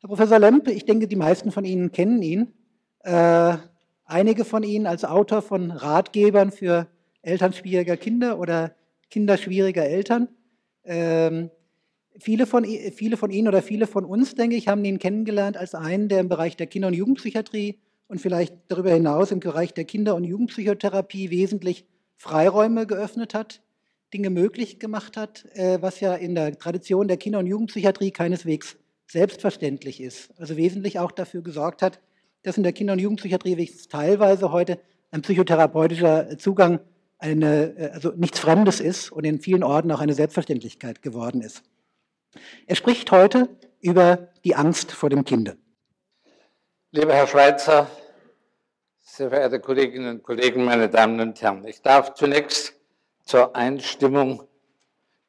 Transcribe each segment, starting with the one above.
Herr Professor Lemp, ich denke, die meisten von Ihnen kennen ihn. Äh, einige von Ihnen als Autor von Ratgebern für Eltern schwieriger Kinder oder Kinder schwieriger Eltern. Ähm, viele, von, viele von Ihnen oder viele von uns, denke ich, haben ihn kennengelernt als einen, der im Bereich der Kinder- und Jugendpsychiatrie und vielleicht darüber hinaus im Bereich der Kinder- und Jugendpsychotherapie wesentlich Freiräume geöffnet hat, Dinge möglich gemacht hat, äh, was ja in der Tradition der Kinder- und Jugendpsychiatrie keineswegs selbstverständlich ist. Also wesentlich auch dafür gesorgt hat, dass in der Kinder- und Jugendpsychiatrie wenigstens teilweise heute ein psychotherapeutischer Zugang eine, äh, also nichts Fremdes ist und in vielen Orten auch eine Selbstverständlichkeit geworden ist. Er spricht heute über die Angst vor dem Kinde. Lieber Herr Schweitzer, sehr verehrte Kolleginnen und Kollegen, meine Damen und Herren, ich darf zunächst zur Einstimmung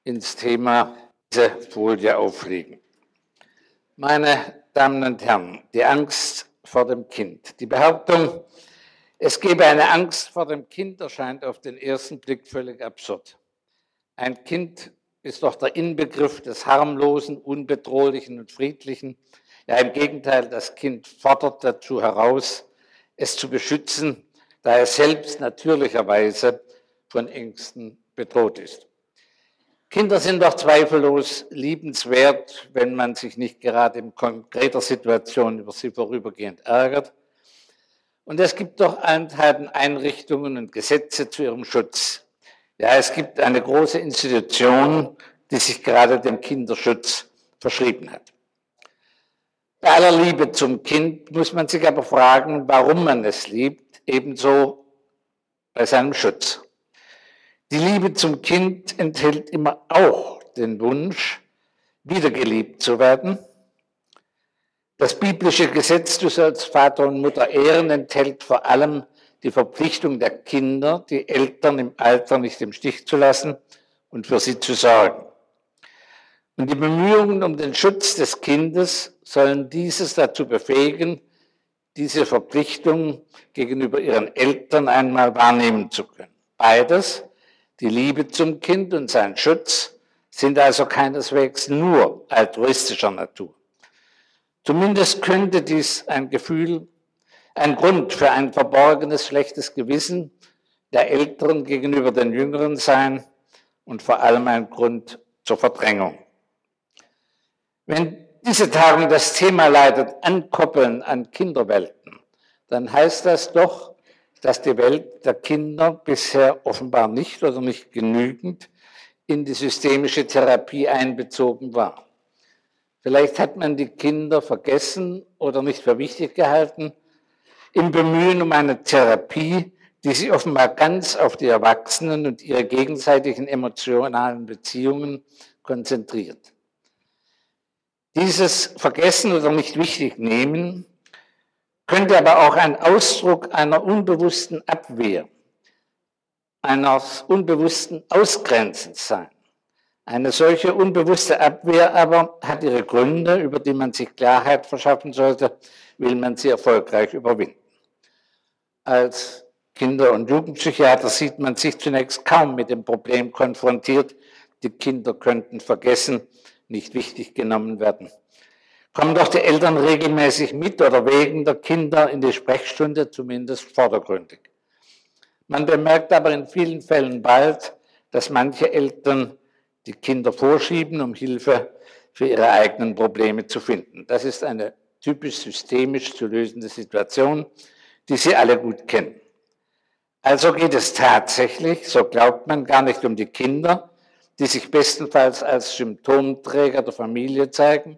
ins Thema diese Folie auflegen. Meine Damen und Herren, die Angst vor dem Kind. Die Behauptung, es gebe eine Angst vor dem Kind, erscheint auf den ersten Blick völlig absurd. Ein Kind ist doch der Inbegriff des harmlosen, unbedrohlichen und friedlichen. Ja, im Gegenteil, das Kind fordert dazu heraus, es zu beschützen, da es selbst natürlicherweise von Ängsten bedroht ist. Kinder sind doch zweifellos liebenswert, wenn man sich nicht gerade in konkreter Situation über sie vorübergehend ärgert. Und es gibt doch Einheiten, Einrichtungen und Gesetze zu ihrem Schutz. Ja, es gibt eine große Institution, die sich gerade dem Kinderschutz verschrieben hat. Bei aller Liebe zum Kind muss man sich aber fragen, warum man es liebt, ebenso bei seinem Schutz. Die Liebe zum Kind enthält immer auch den Wunsch, wiedergeliebt zu werden. Das biblische Gesetz, du sollst Vater und Mutter ehren, enthält vor allem die Verpflichtung der Kinder, die Eltern im Alter nicht im Stich zu lassen und für sie zu sorgen. Und die Bemühungen um den Schutz des Kindes sollen dieses dazu befähigen, diese Verpflichtung gegenüber ihren Eltern einmal wahrnehmen zu können. Beides die Liebe zum Kind und sein Schutz sind also keineswegs nur altruistischer Natur. Zumindest könnte dies ein Gefühl, ein Grund für ein verborgenes schlechtes Gewissen der Älteren gegenüber den Jüngeren sein und vor allem ein Grund zur Verdrängung. Wenn diese Tagung das Thema leitet, Ankoppeln an Kinderwelten, dann heißt das doch, dass die Welt der Kinder bisher offenbar nicht oder nicht genügend in die systemische Therapie einbezogen war. Vielleicht hat man die Kinder vergessen oder nicht für wichtig gehalten im Bemühen um eine Therapie, die sich offenbar ganz auf die Erwachsenen und ihre gegenseitigen emotionalen Beziehungen konzentriert. Dieses Vergessen oder nicht wichtig nehmen könnte aber auch ein Ausdruck einer unbewussten Abwehr, eines unbewussten Ausgrenzens sein. Eine solche unbewusste Abwehr aber hat ihre Gründe, über die man sich Klarheit verschaffen sollte, will man sie erfolgreich überwinden. Als Kinder- und Jugendpsychiater sieht man sich zunächst kaum mit dem Problem konfrontiert, die Kinder könnten vergessen, nicht wichtig genommen werden. Kommen doch die Eltern regelmäßig mit oder wegen der Kinder in die Sprechstunde, zumindest vordergründig. Man bemerkt aber in vielen Fällen bald, dass manche Eltern die Kinder vorschieben, um Hilfe für ihre eigenen Probleme zu finden. Das ist eine typisch systemisch zu lösende Situation, die Sie alle gut kennen. Also geht es tatsächlich, so glaubt man, gar nicht um die Kinder, die sich bestenfalls als Symptomträger der Familie zeigen,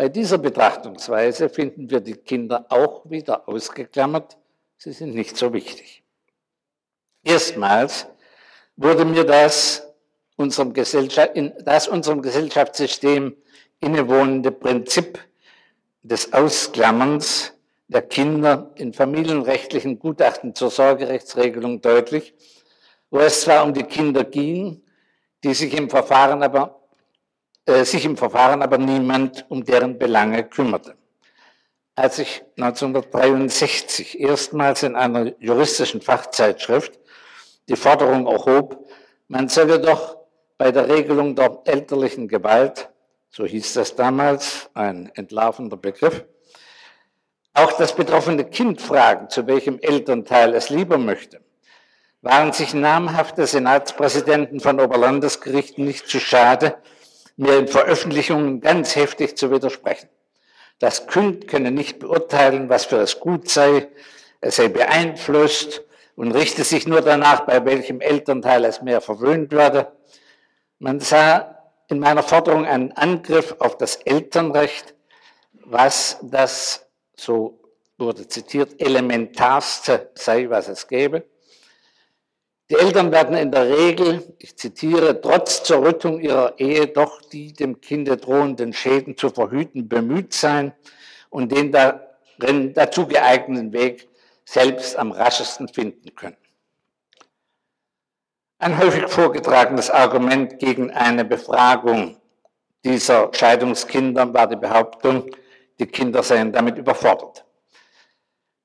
bei dieser Betrachtungsweise finden wir die Kinder auch wieder ausgeklammert. Sie sind nicht so wichtig. Erstmals wurde mir das unserem, Gesellschaft, das unserem Gesellschaftssystem innewohnende Prinzip des Ausklammerns der Kinder in familienrechtlichen Gutachten zur Sorgerechtsregelung deutlich, wo es zwar um die Kinder ging, die sich im Verfahren aber sich im Verfahren aber niemand um deren Belange kümmerte. Als ich 1963 erstmals in einer juristischen Fachzeitschrift die Forderung erhob, man solle doch bei der Regelung der elterlichen Gewalt so hieß das damals, ein entlarvender Begriff, auch das betroffene Kind fragen, zu welchem Elternteil es lieber möchte, waren sich namhafte Senatspräsidenten von Oberlandesgerichten nicht zu schade, mir in Veröffentlichungen ganz heftig zu widersprechen. Das Kind könne nicht beurteilen, was für es gut sei, es sei beeinflusst und richte sich nur danach, bei welchem Elternteil es mehr verwöhnt werde. Man sah in meiner Forderung einen Angriff auf das Elternrecht, was das, so wurde zitiert, elementarste sei, was es gäbe. Die Eltern werden in der Regel, ich zitiere, trotz Zerrüttung ihrer Ehe doch die dem Kinde drohenden Schäden zu verhüten bemüht sein und den darin dazu geeigneten Weg selbst am raschesten finden können. Ein häufig vorgetragenes Argument gegen eine Befragung dieser Scheidungskinder war die Behauptung, die Kinder seien damit überfordert.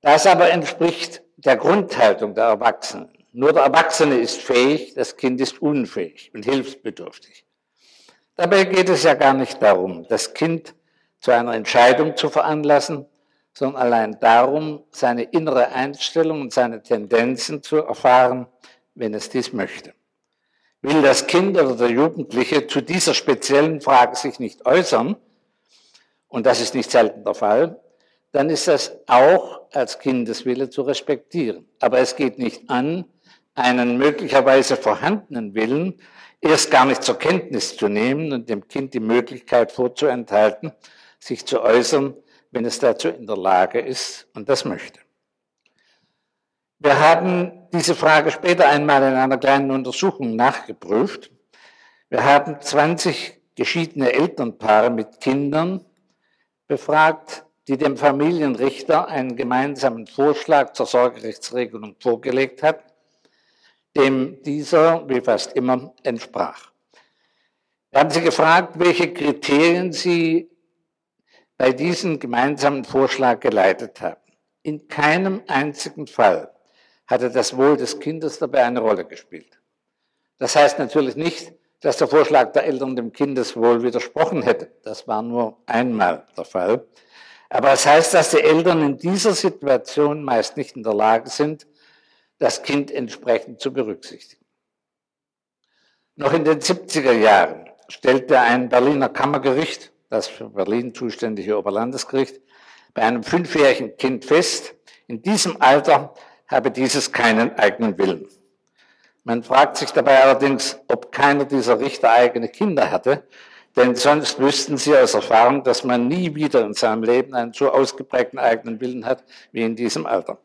Das aber entspricht der Grundhaltung der Erwachsenen. Nur der Erwachsene ist fähig, das Kind ist unfähig und hilfsbedürftig. Dabei geht es ja gar nicht darum, das Kind zu einer Entscheidung zu veranlassen, sondern allein darum, seine innere Einstellung und seine Tendenzen zu erfahren, wenn es dies möchte. Will das Kind oder der Jugendliche zu dieser speziellen Frage sich nicht äußern, und das ist nicht selten der Fall, dann ist das auch als Kindeswille zu respektieren. Aber es geht nicht an, einen möglicherweise vorhandenen Willen erst gar nicht zur Kenntnis zu nehmen und dem Kind die Möglichkeit vorzuenthalten, sich zu äußern, wenn es dazu in der Lage ist und das möchte. Wir haben diese Frage später einmal in einer kleinen Untersuchung nachgeprüft. Wir haben 20 geschiedene Elternpaare mit Kindern befragt, die dem Familienrichter einen gemeinsamen Vorschlag zur Sorgerechtsregelung vorgelegt hat, dem dieser, wie fast immer, entsprach. Wir haben sie gefragt, welche Kriterien sie bei diesem gemeinsamen Vorschlag geleitet haben. In keinem einzigen Fall hatte das Wohl des Kindes dabei eine Rolle gespielt. Das heißt natürlich nicht, dass der Vorschlag der Eltern dem Kindeswohl widersprochen hätte. Das war nur einmal der Fall. Aber es das heißt, dass die Eltern in dieser Situation meist nicht in der Lage sind, das Kind entsprechend zu berücksichtigen. Noch in den 70er Jahren stellte ein Berliner Kammergericht das für Berlin zuständige Oberlandesgericht, bei einem fünfjährigen Kind fest, in diesem Alter habe dieses keinen eigenen Willen. Man fragt sich dabei allerdings, ob keiner dieser Richter eigene Kinder hatte, denn sonst wüssten sie aus Erfahrung, dass man nie wieder in seinem Leben einen so ausgeprägten eigenen Willen hat wie in diesem Alter.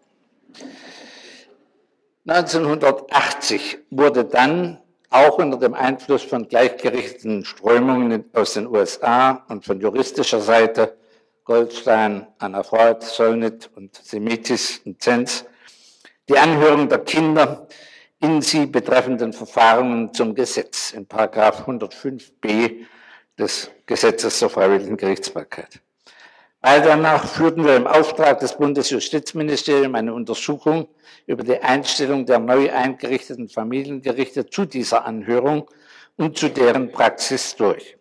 1980 wurde dann auch unter dem Einfluss von gleichgerichteten Strömungen aus den USA und von juristischer Seite, Goldstein, Anna Freud, Solnit und Semitis und Zenz, die Anhörung der Kinder in sie betreffenden Verfahren zum Gesetz in Paragraph 105b des Gesetzes zur freiwilligen Gerichtsbarkeit. Bald danach führten wir im Auftrag des Bundesjustizministeriums eine Untersuchung über die Einstellung der neu eingerichteten Familiengerichte zu dieser Anhörung und zu deren Praxis durch.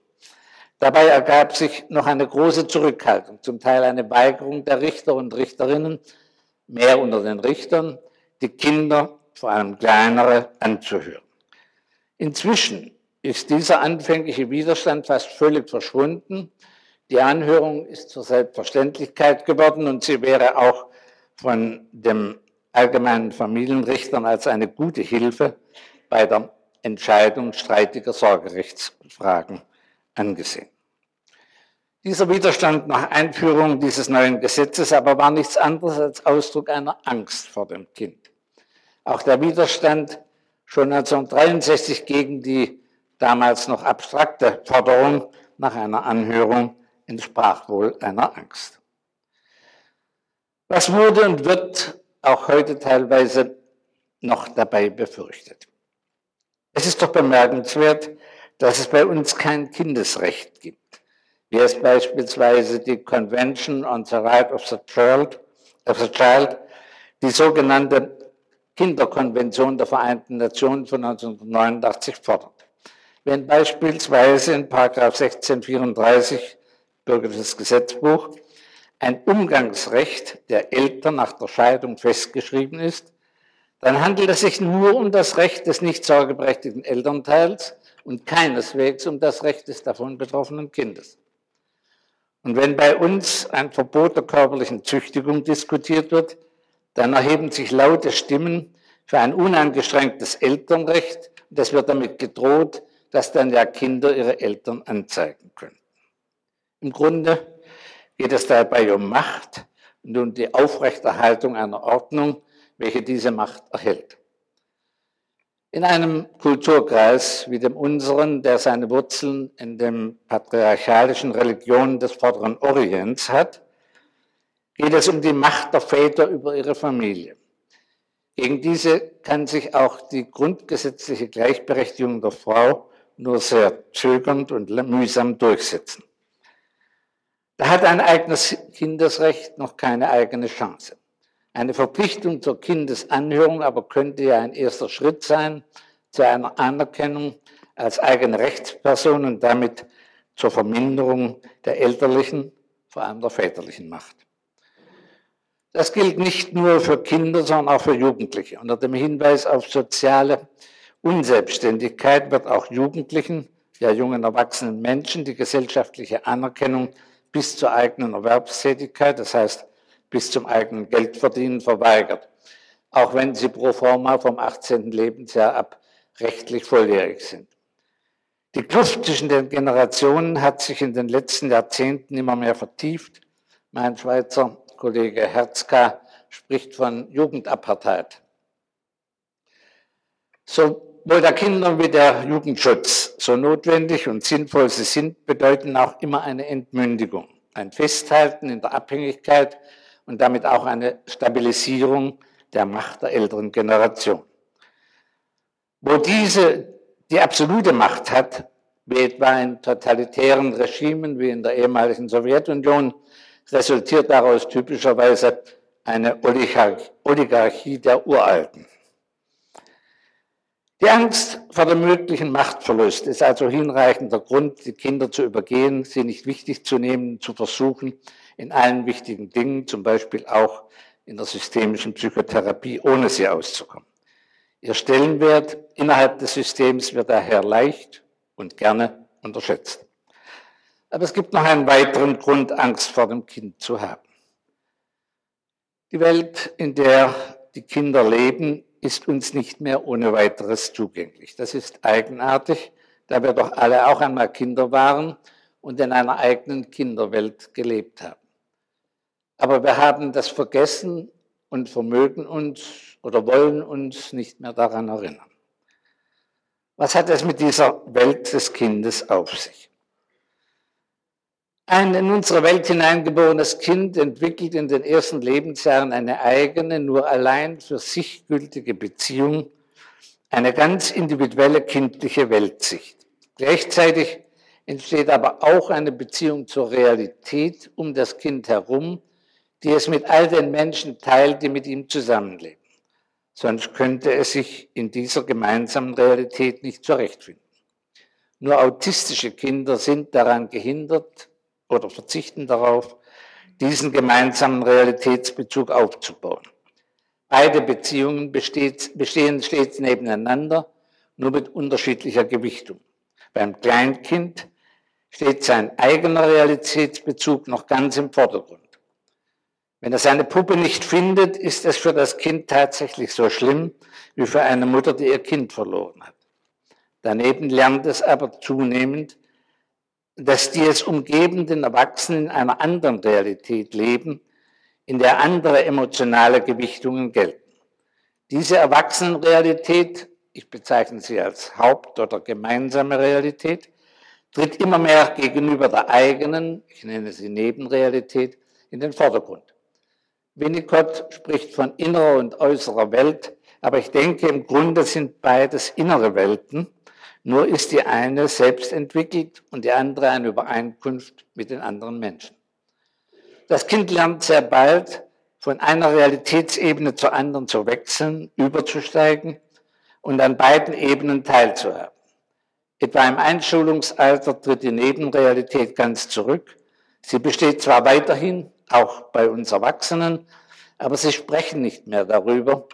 Dabei ergab sich noch eine große Zurückhaltung, zum Teil eine Weigerung der Richter und Richterinnen, mehr unter den Richtern, die Kinder, vor allem kleinere, anzuhören. Inzwischen ist dieser anfängliche Widerstand fast völlig verschwunden die Anhörung ist zur Selbstverständlichkeit geworden und sie wäre auch von dem allgemeinen Familienrichtern als eine gute Hilfe bei der Entscheidung streitiger Sorgerechtsfragen angesehen. Dieser Widerstand nach Einführung dieses neuen Gesetzes aber war nichts anderes als Ausdruck einer Angst vor dem Kind. Auch der Widerstand schon 1963 gegen die damals noch abstrakte Forderung nach einer Anhörung entsprach wohl einer Angst. Was wurde und wird auch heute teilweise noch dabei befürchtet. Es ist doch bemerkenswert, dass es bei uns kein Kindesrecht gibt, wie es beispielsweise die Convention on the Right of the Child, of the Child die sogenannte Kinderkonvention der Vereinten Nationen von 1989 fordert. wenn beispielsweise in 1634 Bürgerliches Gesetzbuch ein Umgangsrecht der Eltern nach der Scheidung festgeschrieben ist, dann handelt es sich nur um das Recht des nicht sorgeberechtigten Elternteils und keineswegs um das Recht des davon betroffenen Kindes. Und wenn bei uns ein Verbot der körperlichen Züchtigung diskutiert wird, dann erheben sich laute Stimmen für ein uneingeschränktes Elternrecht. Und es wird damit gedroht, dass dann ja Kinder ihre Eltern anzeigen können. Im Grunde geht es dabei um Macht und um die Aufrechterhaltung einer Ordnung, welche diese Macht erhält. In einem Kulturkreis wie dem unseren, der seine Wurzeln in den patriarchalischen Religionen des Vorderen Orients hat, geht es um die Macht der Väter über ihre Familie. Gegen diese kann sich auch die grundgesetzliche Gleichberechtigung der Frau nur sehr zögernd und mühsam durchsetzen. Da hat ein eigenes Kindesrecht noch keine eigene Chance. Eine Verpflichtung zur Kindesanhörung aber könnte ja ein erster Schritt sein zu einer Anerkennung als eigene Rechtsperson und damit zur Verminderung der elterlichen, vor allem der väterlichen Macht. Das gilt nicht nur für Kinder, sondern auch für Jugendliche. Unter dem Hinweis auf soziale Unselbstständigkeit wird auch Jugendlichen, ja jungen erwachsenen Menschen die gesellschaftliche Anerkennung bis zur eigenen Erwerbstätigkeit, das heißt bis zum eigenen Geldverdienen verweigert, auch wenn sie pro forma vom 18. Lebensjahr ab rechtlich volljährig sind. Die Kluft zwischen den Generationen hat sich in den letzten Jahrzehnten immer mehr vertieft. Mein Schweizer Kollege Herzka spricht von Jugendapartheid. Sowohl der Kinder- wie der Jugendschutz, so notwendig und sinnvoll sie sind, bedeuten auch immer eine Entmündigung, ein Festhalten in der Abhängigkeit und damit auch eine Stabilisierung der Macht der älteren Generation. Wo diese die absolute Macht hat, wie etwa in totalitären Regimen wie in der ehemaligen Sowjetunion, resultiert daraus typischerweise eine Oligarchie der Uralten. Die Angst vor dem möglichen Machtverlust ist also hinreichender Grund, die Kinder zu übergehen, sie nicht wichtig zu nehmen, zu versuchen, in allen wichtigen Dingen, zum Beispiel auch in der systemischen Psychotherapie, ohne sie auszukommen. Ihr Stellenwert innerhalb des Systems wird daher leicht und gerne unterschätzt. Aber es gibt noch einen weiteren Grund, Angst vor dem Kind zu haben. Die Welt, in der die Kinder leben, ist uns nicht mehr ohne weiteres zugänglich. Das ist eigenartig, da wir doch alle auch einmal Kinder waren und in einer eigenen Kinderwelt gelebt haben. Aber wir haben das vergessen und vermögen uns oder wollen uns nicht mehr daran erinnern. Was hat es mit dieser Welt des Kindes auf sich? Ein in unsere Welt hineingeborenes Kind entwickelt in den ersten Lebensjahren eine eigene, nur allein für sich gültige Beziehung, eine ganz individuelle kindliche Weltsicht. Gleichzeitig entsteht aber auch eine Beziehung zur Realität um das Kind herum, die es mit all den Menschen teilt, die mit ihm zusammenleben. Sonst könnte es sich in dieser gemeinsamen Realität nicht zurechtfinden. Nur autistische Kinder sind daran gehindert oder verzichten darauf, diesen gemeinsamen Realitätsbezug aufzubauen. Beide Beziehungen besteht, bestehen stets nebeneinander, nur mit unterschiedlicher Gewichtung. Beim Kleinkind steht sein eigener Realitätsbezug noch ganz im Vordergrund. Wenn er seine Puppe nicht findet, ist es für das Kind tatsächlich so schlimm wie für eine Mutter, die ihr Kind verloren hat. Daneben lernt es aber zunehmend, dass die es umgebenden Erwachsenen in einer anderen Realität leben, in der andere emotionale Gewichtungen gelten. Diese Erwachsenenrealität, ich bezeichne sie als Haupt- oder gemeinsame Realität, tritt immer mehr gegenüber der eigenen, ich nenne sie Nebenrealität, in den Vordergrund. Winnicott spricht von innerer und äußerer Welt, aber ich denke, im Grunde sind beides innere Welten, nur ist die eine selbst entwickelt und die andere eine Übereinkunft mit den anderen Menschen. Das Kind lernt sehr bald, von einer Realitätsebene zur anderen zu wechseln, überzusteigen und an beiden Ebenen teilzuhaben. Etwa im Einschulungsalter tritt die Nebenrealität ganz zurück. Sie besteht zwar weiterhin, auch bei uns Erwachsenen, aber sie sprechen nicht mehr darüber,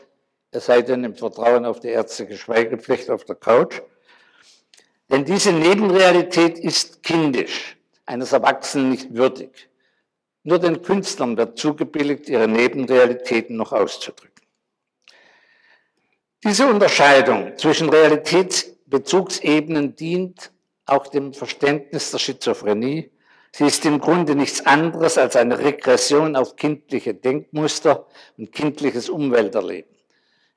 es sei denn im Vertrauen auf die ärztliche Schweigepflicht auf der Couch. Denn diese Nebenrealität ist kindisch, eines Erwachsenen nicht würdig. Nur den Künstlern wird zugebilligt, ihre Nebenrealitäten noch auszudrücken. Diese Unterscheidung zwischen Realitätsbezugsebenen dient auch dem Verständnis der Schizophrenie. Sie ist im Grunde nichts anderes als eine Regression auf kindliche Denkmuster und kindliches Umwelterleben.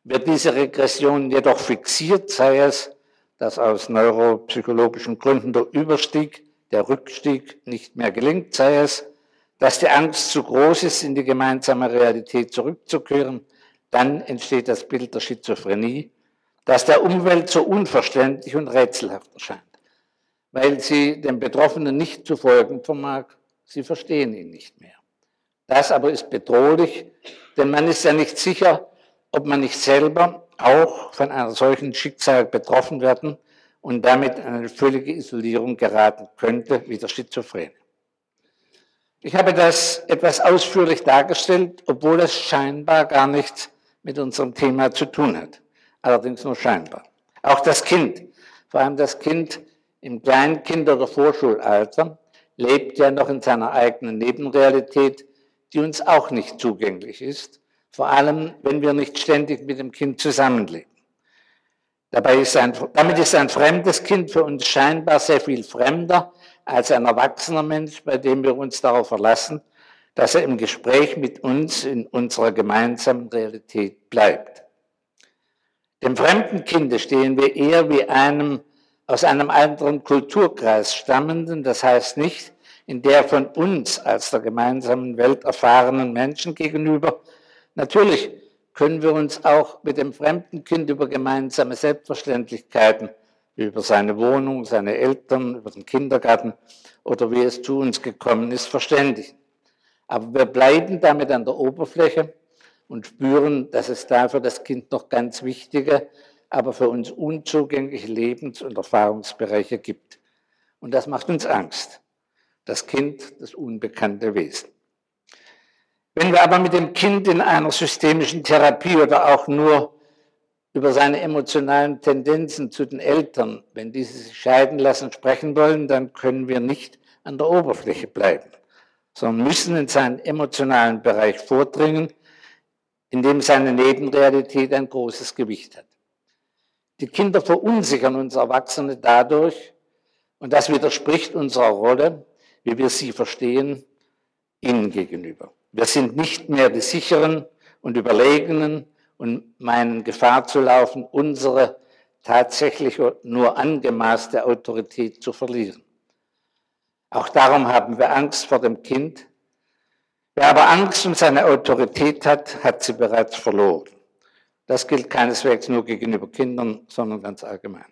Wird diese Regression jedoch fixiert, sei es, dass aus neuropsychologischen Gründen der Überstieg, der Rückstieg nicht mehr gelingt, sei es, dass die Angst zu groß ist, in die gemeinsame Realität zurückzukehren, dann entsteht das Bild der Schizophrenie, das der Umwelt so unverständlich und rätselhaft erscheint, weil sie den Betroffenen nicht zu folgen vermag. Sie verstehen ihn nicht mehr. Das aber ist bedrohlich, denn man ist ja nicht sicher, ob man nicht selber auch von einer solchen Schicksal betroffen werden und damit in eine völlige Isolierung geraten könnte, wie der Schizophrene. Ich habe das etwas ausführlich dargestellt, obwohl es scheinbar gar nichts mit unserem Thema zu tun hat. Allerdings nur scheinbar. Auch das Kind, vor allem das Kind im Kleinkind- oder Vorschulalter, lebt ja noch in seiner eigenen Nebenrealität, die uns auch nicht zugänglich ist, vor allem wenn wir nicht ständig mit dem Kind zusammenleben. Dabei ist ein, damit ist ein fremdes Kind für uns scheinbar sehr viel fremder als ein erwachsener Mensch, bei dem wir uns darauf verlassen, dass er im Gespräch mit uns in unserer gemeinsamen Realität bleibt. Dem fremden Kinde stehen wir eher wie einem aus einem anderen Kulturkreis stammenden, das heißt nicht in der von uns als der gemeinsamen Welt erfahrenen Menschen gegenüber. Natürlich können wir uns auch mit dem fremden Kind über gemeinsame Selbstverständlichkeiten, über seine Wohnung, seine Eltern, über den Kindergarten oder wie es zu uns gekommen ist, verständigen. Aber wir bleiben damit an der Oberfläche und spüren, dass es da für das Kind noch ganz wichtige, aber für uns unzugängliche Lebens- und Erfahrungsbereiche gibt. Und das macht uns Angst. Das Kind, das unbekannte Wesen. Wenn wir aber mit dem Kind in einer systemischen Therapie oder auch nur über seine emotionalen Tendenzen zu den Eltern, wenn diese sich scheiden lassen, sprechen wollen, dann können wir nicht an der Oberfläche bleiben sondern müssen in seinen emotionalen Bereich vordringen, in dem seine Nebenrealität ein großes Gewicht hat. Die Kinder verunsichern uns Erwachsene dadurch, und das widerspricht unserer Rolle, wie wir sie verstehen, ihnen gegenüber. Wir sind nicht mehr die sicheren und überlegenen und meinen Gefahr zu laufen, unsere tatsächlich nur angemaßte Autorität zu verlieren. Auch darum haben wir Angst vor dem Kind. Wer aber Angst um seine Autorität hat, hat sie bereits verloren. Das gilt keineswegs nur gegenüber Kindern, sondern ganz allgemein.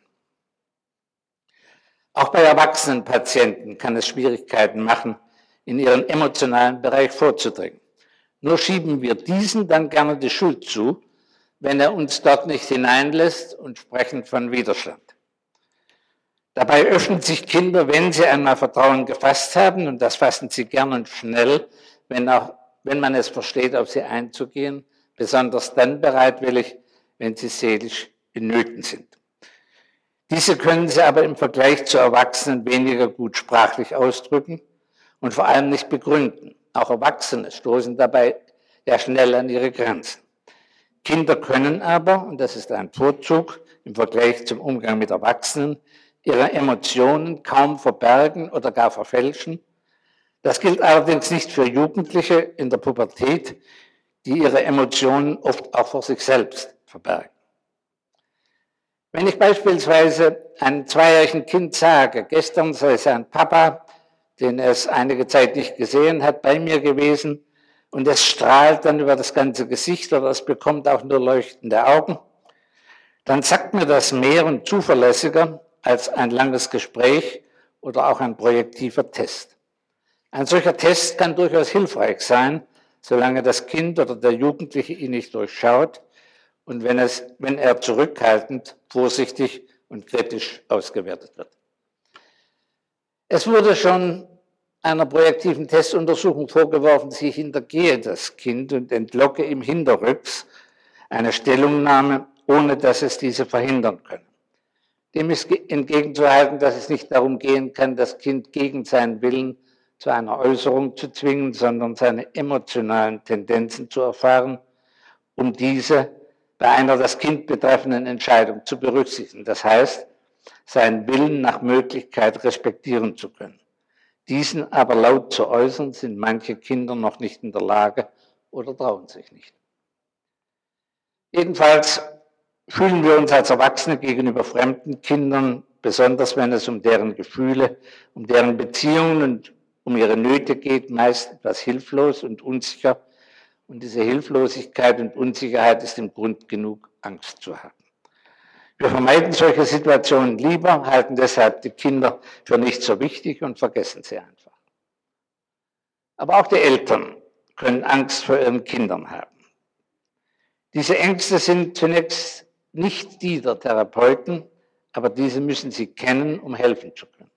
Auch bei erwachsenen Patienten kann es Schwierigkeiten machen, in ihren emotionalen Bereich vorzudringen. Nur schieben wir diesen dann gerne die Schuld zu, wenn er uns dort nicht hineinlässt und sprechen von Widerstand. Dabei öffnen sich Kinder, wenn sie einmal Vertrauen gefasst haben, und das fassen sie gern und schnell, wenn, auch, wenn man es versteht, auf sie einzugehen, besonders dann bereitwillig, wenn sie seelisch in Nöten sind. Diese können sie aber im Vergleich zu Erwachsenen weniger gut sprachlich ausdrücken und vor allem nicht begründen. Auch Erwachsene stoßen dabei ja schnell an ihre Grenzen. Kinder können aber, und das ist ein Vorzug im Vergleich zum Umgang mit Erwachsenen, ihre Emotionen kaum verbergen oder gar verfälschen. Das gilt allerdings nicht für Jugendliche in der Pubertät, die ihre Emotionen oft auch vor sich selbst verbergen. Wenn ich beispielsweise einem zweijährigen Kind sage, gestern sei sein Papa, den es einige Zeit nicht gesehen hat, bei mir gewesen und es strahlt dann über das ganze Gesicht oder es bekommt auch nur leuchtende Augen, dann sagt mir das mehr und zuverlässiger, als ein langes Gespräch oder auch ein projektiver Test. Ein solcher Test kann durchaus hilfreich sein, solange das Kind oder der Jugendliche ihn nicht durchschaut und wenn, es, wenn er zurückhaltend, vorsichtig und kritisch ausgewertet wird. Es wurde schon einer projektiven Testuntersuchung vorgeworfen, sie hintergehe das Kind und entlocke ihm hinterrücks eine Stellungnahme, ohne dass es diese verhindern könne. Dem ist entgegenzuhalten, dass es nicht darum gehen kann, das Kind gegen seinen Willen zu einer Äußerung zu zwingen, sondern seine emotionalen Tendenzen zu erfahren, um diese bei einer das Kind betreffenden Entscheidung zu berücksichtigen. Das heißt, seinen Willen nach Möglichkeit respektieren zu können. Diesen aber laut zu äußern, sind manche Kinder noch nicht in der Lage oder trauen sich nicht. Jedenfalls fühlen wir uns als Erwachsene gegenüber fremden Kindern, besonders wenn es um deren Gefühle, um deren Beziehungen und um ihre Nöte geht, meist etwas hilflos und unsicher. Und diese Hilflosigkeit und Unsicherheit ist im Grund genug, Angst zu haben. Wir vermeiden solche Situationen lieber, halten deshalb die Kinder für nicht so wichtig und vergessen sie einfach. Aber auch die Eltern können Angst vor ihren Kindern haben. Diese Ängste sind zunächst nicht die der Therapeuten, aber diese müssen sie kennen, um helfen zu können.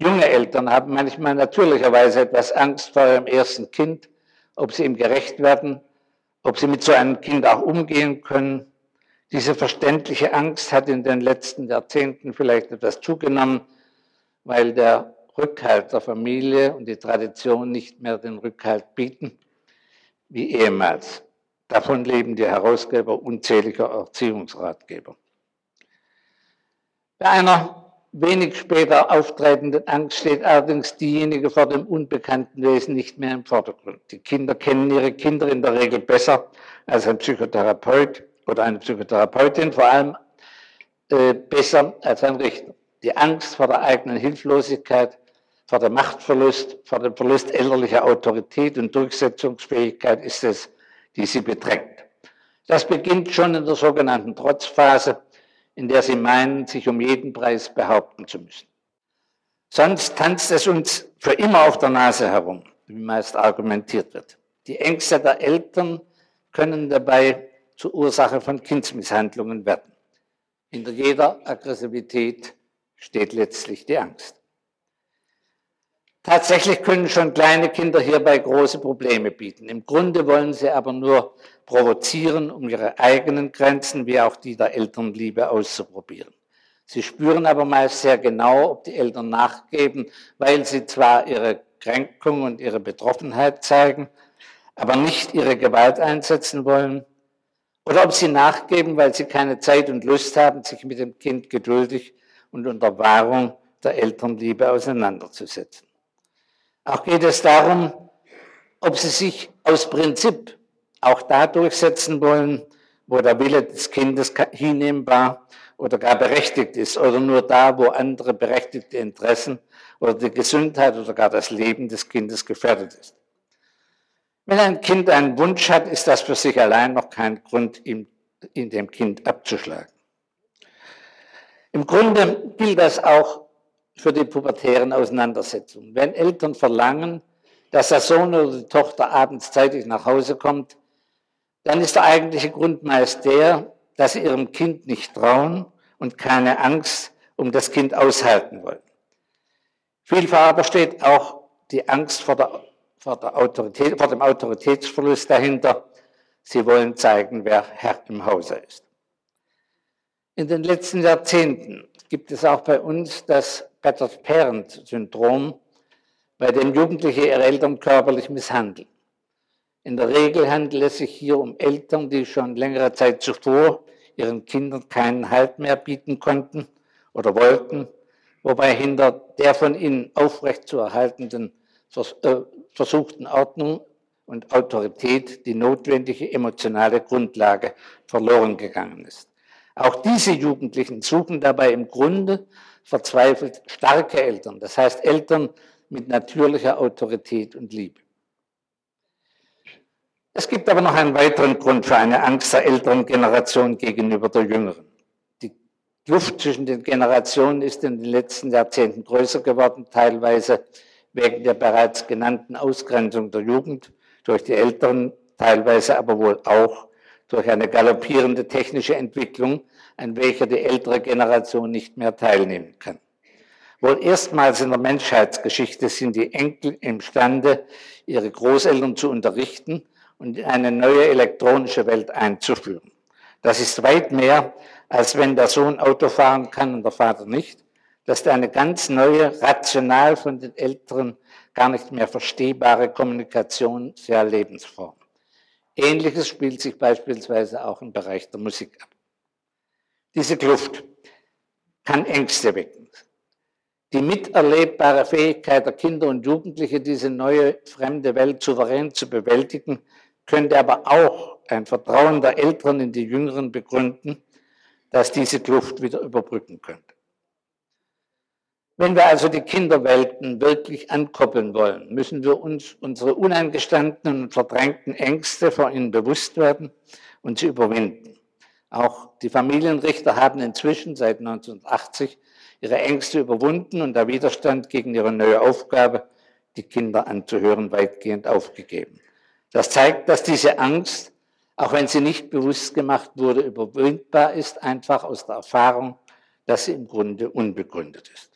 Junge Eltern haben manchmal natürlicherweise etwas Angst vor ihrem ersten Kind, ob sie ihm gerecht werden, ob sie mit so einem Kind auch umgehen können. Diese verständliche Angst hat in den letzten Jahrzehnten vielleicht etwas zugenommen, weil der Rückhalt der Familie und die Tradition nicht mehr den Rückhalt bieten wie ehemals. Davon leben die Herausgeber unzähliger Erziehungsratgeber. Bei einer wenig später auftretenden Angst steht allerdings diejenige vor dem unbekannten Wesen nicht mehr im Vordergrund. Die Kinder kennen ihre Kinder in der Regel besser als ein Psychotherapeut oder eine Psychotherapeutin, vor allem äh, besser als ein Richter. Die Angst vor der eigenen Hilflosigkeit, vor dem Machtverlust, vor dem Verlust elterlicher Autorität und Durchsetzungsfähigkeit ist es, die sie bedrängt. Das beginnt schon in der sogenannten Trotzphase, in der sie meinen, sich um jeden Preis behaupten zu müssen. Sonst tanzt es uns für immer auf der Nase herum, wie meist argumentiert wird. Die Ängste der Eltern können dabei zur Ursache von Kindsmisshandlungen werden. Hinter jeder Aggressivität steht letztlich die Angst. Tatsächlich können schon kleine Kinder hierbei große Probleme bieten. Im Grunde wollen sie aber nur provozieren, um ihre eigenen Grenzen wie auch die der Elternliebe auszuprobieren. Sie spüren aber meist sehr genau, ob die Eltern nachgeben, weil sie zwar ihre Kränkung und ihre Betroffenheit zeigen, aber nicht ihre Gewalt einsetzen wollen, oder ob sie nachgeben, weil sie keine Zeit und Lust haben, sich mit dem Kind geduldig und unter Wahrung der Elternliebe auseinanderzusetzen. Auch geht es darum, ob sie sich aus Prinzip auch da durchsetzen wollen, wo der Wille des Kindes hinnehmbar oder gar berechtigt ist, oder nur da, wo andere berechtigte Interessen oder die Gesundheit oder gar das Leben des Kindes gefährdet ist. Wenn ein Kind einen Wunsch hat, ist das für sich allein noch kein Grund, ihn in dem Kind abzuschlagen. Im Grunde gilt das auch für die pubertären Auseinandersetzungen. Wenn Eltern verlangen, dass der Sohn oder die Tochter abends zeitig nach Hause kommt, dann ist der eigentliche Grund meist der, dass sie ihrem Kind nicht trauen und keine Angst um das Kind aushalten wollen. Vielfach aber steht auch die Angst vor, der, vor, vor dem Autoritätsverlust dahinter. Sie wollen zeigen, wer Herr im Hause ist. In den letzten Jahrzehnten gibt es auch bei uns das Peter-Parent-Syndrom, bei dem Jugendliche ihre Eltern körperlich misshandeln. In der Regel handelt es sich hier um Eltern, die schon längere Zeit zuvor ihren Kindern keinen Halt mehr bieten konnten oder wollten, wobei hinter der von ihnen aufrecht zu erhaltenden äh, versuchten Ordnung und Autorität die notwendige emotionale Grundlage verloren gegangen ist. Auch diese Jugendlichen suchen dabei im Grunde verzweifelt starke Eltern, das heißt Eltern mit natürlicher Autorität und Liebe. Es gibt aber noch einen weiteren Grund für eine Angst der älteren Generation gegenüber der jüngeren. Die Kluft zwischen den Generationen ist in den letzten Jahrzehnten größer geworden, teilweise wegen der bereits genannten Ausgrenzung der Jugend durch die Älteren, teilweise aber wohl auch durch eine galoppierende technische Entwicklung, an welcher die ältere Generation nicht mehr teilnehmen kann. Wohl erstmals in der Menschheitsgeschichte sind die Enkel imstande, ihre Großeltern zu unterrichten und in eine neue elektronische Welt einzuführen. Das ist weit mehr, als wenn der Sohn Auto fahren kann und der Vater nicht. Das ist eine ganz neue, rational von den Älteren gar nicht mehr verstehbare Kommunikation der Lebensform. Ähnliches spielt sich beispielsweise auch im Bereich der Musik ab. Diese Kluft kann Ängste wecken. Die miterlebbare Fähigkeit der Kinder und Jugendlichen, diese neue fremde Welt souverän zu bewältigen, könnte aber auch ein Vertrauen der Älteren in die Jüngeren begründen, dass diese Kluft wieder überbrücken könnte. Wenn wir also die Kinderwelten wirklich ankoppeln wollen, müssen wir uns unsere uneingestandenen und verdrängten Ängste vor ihnen bewusst werden und sie überwinden. Auch die Familienrichter haben inzwischen seit 1980 ihre Ängste überwunden und der Widerstand gegen ihre neue Aufgabe, die Kinder anzuhören, weitgehend aufgegeben. Das zeigt, dass diese Angst, auch wenn sie nicht bewusst gemacht wurde, überwindbar ist, einfach aus der Erfahrung, dass sie im Grunde unbegründet ist.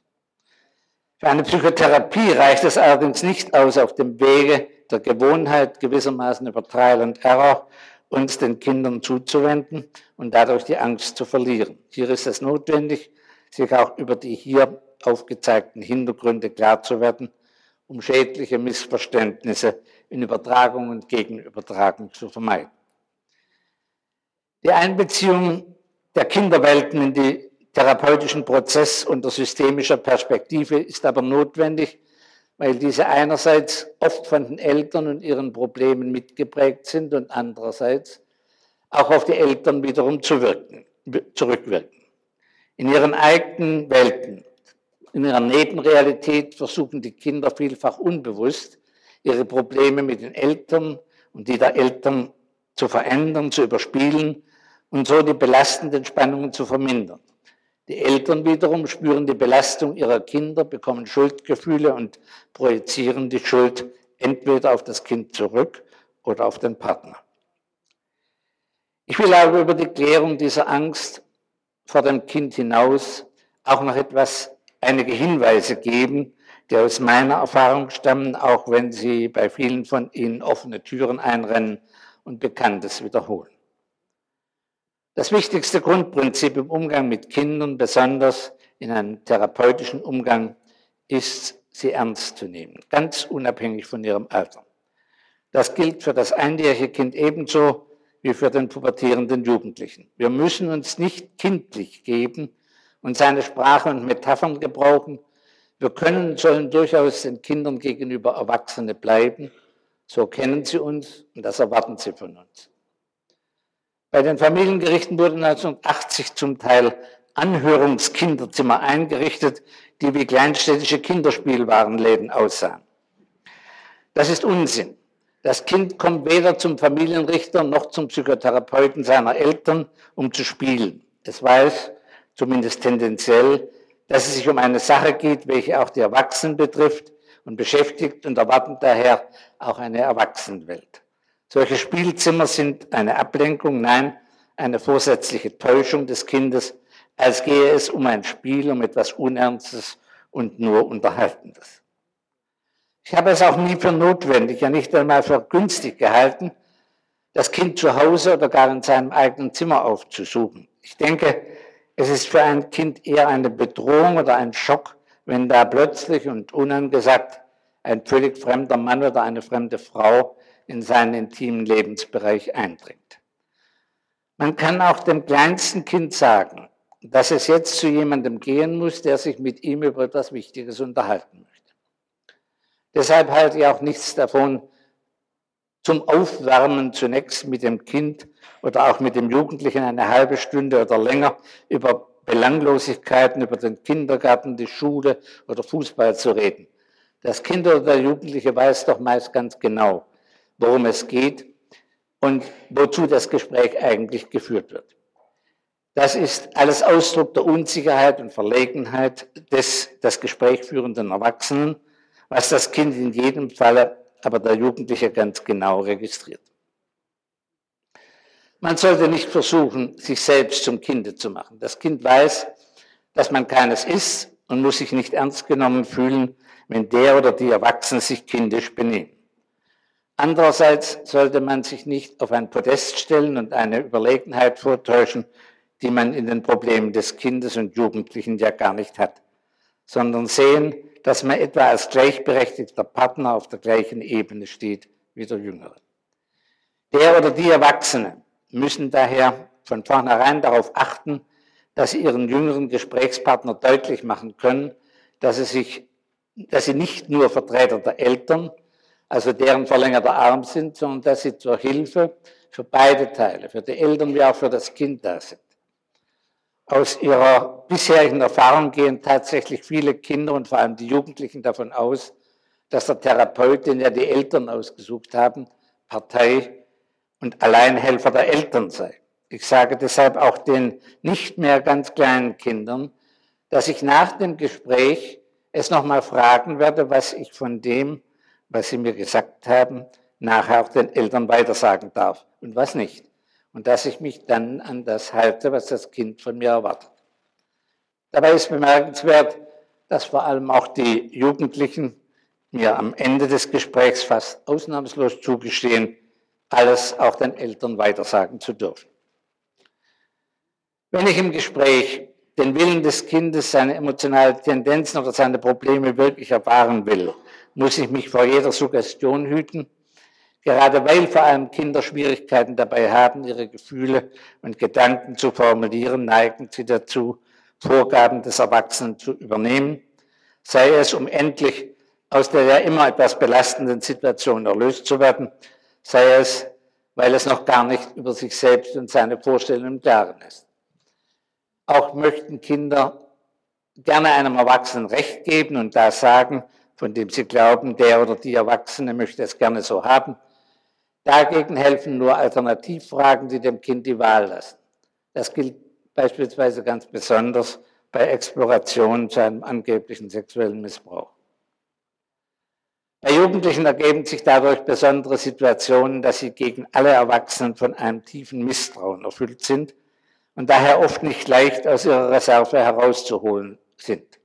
Für eine Psychotherapie reicht es allerdings nicht aus, auf dem Wege der Gewohnheit gewissermaßen über Trial and Error uns den Kindern zuzuwenden und dadurch die Angst zu verlieren. Hier ist es notwendig, sich auch über die hier aufgezeigten Hintergründe klar zu werden, um schädliche Missverständnisse in Übertragung und Gegenübertragung zu vermeiden. Die Einbeziehung der Kinderwelten in die therapeutischen Prozess unter systemischer Perspektive ist aber notwendig, weil diese einerseits oft von den Eltern und ihren Problemen mitgeprägt sind und andererseits auch auf die Eltern wiederum zurückwirken. In ihren eigenen Welten, in ihrer Nebenrealität versuchen die Kinder vielfach unbewusst, ihre Probleme mit den Eltern und die der Eltern zu verändern, zu überspielen und so die belastenden Spannungen zu vermindern. Die Eltern wiederum spüren die Belastung ihrer Kinder, bekommen Schuldgefühle und projizieren die Schuld entweder auf das Kind zurück oder auf den Partner. Ich will aber über die Klärung dieser Angst vor dem Kind hinaus auch noch etwas, einige Hinweise geben, die aus meiner Erfahrung stammen, auch wenn sie bei vielen von Ihnen offene Türen einrennen und Bekanntes wiederholen. Das wichtigste Grundprinzip im Umgang mit Kindern, besonders in einem therapeutischen Umgang, ist, sie ernst zu nehmen, ganz unabhängig von ihrem Alter. Das gilt für das einjährige Kind ebenso wie für den pubertierenden Jugendlichen. Wir müssen uns nicht kindlich geben und seine Sprache und Metaphern gebrauchen. Wir können und sollen durchaus den Kindern gegenüber Erwachsene bleiben. So kennen sie uns und das erwarten sie von uns. Bei den Familiengerichten wurden 1980 zum Teil Anhörungskinderzimmer eingerichtet, die wie kleinstädtische Kinderspielwarenläden aussahen. Das ist Unsinn. Das Kind kommt weder zum Familienrichter noch zum Psychotherapeuten seiner Eltern, um zu spielen. Es weiß, zumindest tendenziell, dass es sich um eine Sache geht, welche auch die Erwachsenen betrifft und beschäftigt und erwartet daher auch eine Erwachsenenwelt. Solche Spielzimmer sind eine Ablenkung, nein, eine vorsätzliche Täuschung des Kindes, als gehe es um ein Spiel, um etwas Unernstes und nur Unterhaltendes. Ich habe es auch nie für notwendig, ja nicht einmal für günstig gehalten, das Kind zu Hause oder gar in seinem eigenen Zimmer aufzusuchen. Ich denke, es ist für ein Kind eher eine Bedrohung oder ein Schock, wenn da plötzlich und unangesagt ein völlig fremder Mann oder eine fremde Frau in seinen intimen Lebensbereich eindringt. Man kann auch dem kleinsten Kind sagen, dass es jetzt zu jemandem gehen muss, der sich mit ihm über etwas Wichtiges unterhalten möchte. Deshalb halte ich auch nichts davon, zum Aufwärmen zunächst mit dem Kind oder auch mit dem Jugendlichen eine halbe Stunde oder länger über Belanglosigkeiten, über den Kindergarten, die Schule oder Fußball zu reden. Das Kind oder der Jugendliche weiß doch meist ganz genau, worum es geht und wozu das Gespräch eigentlich geführt wird. Das ist alles Ausdruck der Unsicherheit und Verlegenheit des das Gespräch führenden Erwachsenen, was das Kind in jedem Falle, aber der Jugendliche ganz genau registriert. Man sollte nicht versuchen, sich selbst zum Kinde zu machen. Das Kind weiß, dass man keines ist und muss sich nicht ernst genommen fühlen, wenn der oder die Erwachsenen sich kindisch benehmen. Andererseits sollte man sich nicht auf ein Podest stellen und eine Überlegenheit vortäuschen, die man in den Problemen des Kindes und Jugendlichen ja gar nicht hat, sondern sehen, dass man etwa als gleichberechtigter Partner auf der gleichen Ebene steht wie der Jüngere. Der oder die Erwachsene müssen daher von vornherein darauf achten, dass sie ihren jüngeren Gesprächspartner deutlich machen können, dass sie sich, dass sie nicht nur Vertreter der Eltern, also deren verlängerter Arm sind, sondern dass sie zur Hilfe für beide Teile, für die Eltern wie auch für das Kind da sind. Aus ihrer bisherigen Erfahrung gehen tatsächlich viele Kinder und vor allem die Jugendlichen davon aus, dass der Therapeut, den ja die Eltern ausgesucht haben, Partei und Alleinhelfer der Eltern sei. Ich sage deshalb auch den nicht mehr ganz kleinen Kindern, dass ich nach dem Gespräch es nochmal fragen werde, was ich von dem, was sie mir gesagt haben, nachher auch den Eltern weitersagen darf und was nicht und dass ich mich dann an das halte, was das Kind von mir erwartet. Dabei ist bemerkenswert, dass vor allem auch die Jugendlichen mir am Ende des Gesprächs fast ausnahmslos zugestehen, alles auch den Eltern weitersagen zu dürfen. Wenn ich im Gespräch den Willen des Kindes, seine emotionalen Tendenzen oder seine Probleme wirklich erfahren will, muss ich mich vor jeder Suggestion hüten Gerade weil vor allem Kinder Schwierigkeiten dabei haben, ihre Gefühle und Gedanken zu formulieren, neigen sie dazu, Vorgaben des Erwachsenen zu übernehmen, sei es, um endlich aus der ja immer etwas belastenden Situation erlöst zu werden, sei es, weil es noch gar nicht über sich selbst und seine Vorstellungen im Klaren ist. Auch möchten Kinder gerne einem Erwachsenen Recht geben und da sagen, von dem sie glauben, der oder die Erwachsene möchte es gerne so haben, Dagegen helfen nur Alternativfragen, die dem Kind die Wahl lassen. Das gilt beispielsweise ganz besonders bei Explorationen zu einem angeblichen sexuellen Missbrauch. Bei Jugendlichen ergeben sich dadurch besondere Situationen, dass sie gegen alle Erwachsenen von einem tiefen Misstrauen erfüllt sind und daher oft nicht leicht aus ihrer Reserve herauszuholen sind.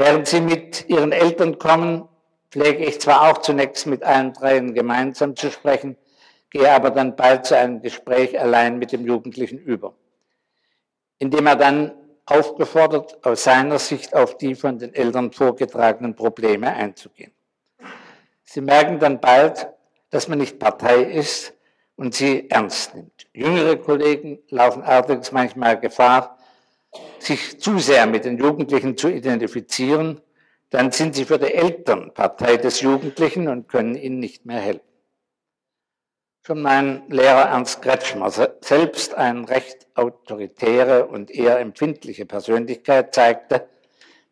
Während sie mit ihren Eltern kommen, pflege ich zwar auch zunächst mit allen dreien gemeinsam zu sprechen, gehe aber dann bald zu einem Gespräch allein mit dem Jugendlichen über, indem er dann aufgefordert, aus seiner Sicht auf die von den Eltern vorgetragenen Probleme einzugehen. Sie merken dann bald, dass man nicht Partei ist und sie ernst nimmt. Jüngere Kollegen laufen allerdings manchmal Gefahr, sich zu sehr mit den Jugendlichen zu identifizieren dann sind sie für die Eltern Partei des Jugendlichen und können ihnen nicht mehr helfen. Schon mein Lehrer Ernst Kretschmer, selbst eine recht autoritäre und eher empfindliche Persönlichkeit, zeigte,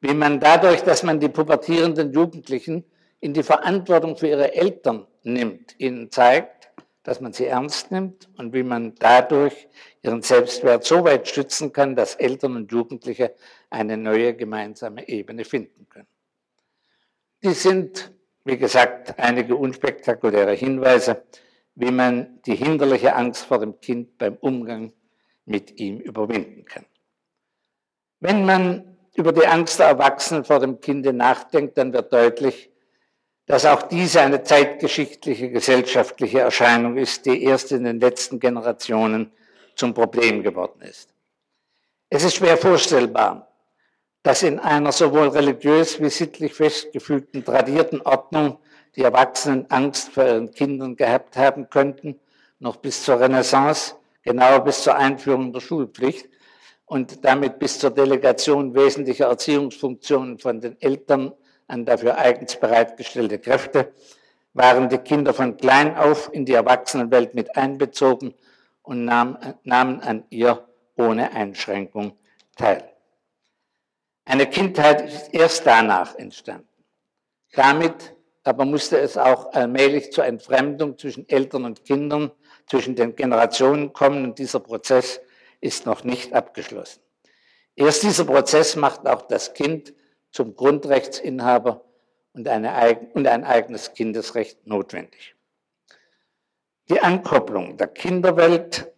wie man dadurch, dass man die pubertierenden Jugendlichen in die Verantwortung für ihre Eltern nimmt, ihnen zeigt, dass man sie ernst nimmt und wie man dadurch ihren Selbstwert so weit stützen kann, dass Eltern und Jugendliche eine neue gemeinsame Ebene finden können. Die sind, wie gesagt, einige unspektakuläre Hinweise, wie man die hinderliche Angst vor dem Kind beim Umgang mit ihm überwinden kann. Wenn man über die Angst der Erwachsenen vor dem Kinde nachdenkt, dann wird deutlich, dass auch diese eine zeitgeschichtliche gesellschaftliche Erscheinung ist, die erst in den letzten Generationen zum Problem geworden ist. Es ist schwer vorstellbar, dass in einer sowohl religiös wie sittlich festgefügten tradierten Ordnung die Erwachsenen Angst vor ihren Kindern gehabt haben könnten, noch bis zur Renaissance, genauer bis zur Einführung der Schulpflicht und damit bis zur Delegation wesentlicher Erziehungsfunktionen von den Eltern an dafür eigens bereitgestellte Kräfte, waren die Kinder von klein auf in die Erwachsenenwelt mit einbezogen und nahmen an ihr ohne Einschränkung teil. Eine Kindheit ist erst danach entstanden. Damit aber musste es auch allmählich zur Entfremdung zwischen Eltern und Kindern, zwischen den Generationen kommen und dieser Prozess ist noch nicht abgeschlossen. Erst dieser Prozess macht auch das Kind zum Grundrechtsinhaber und, eine, und ein eigenes Kindesrecht notwendig. Die Ankopplung der Kinderwelt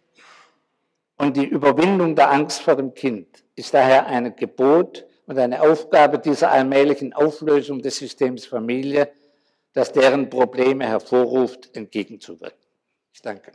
und die Überwindung der Angst vor dem Kind ist daher ein Gebot und eine Aufgabe dieser allmählichen Auflösung des Systems Familie, das deren Probleme hervorruft, entgegenzuwirken. Ich danke.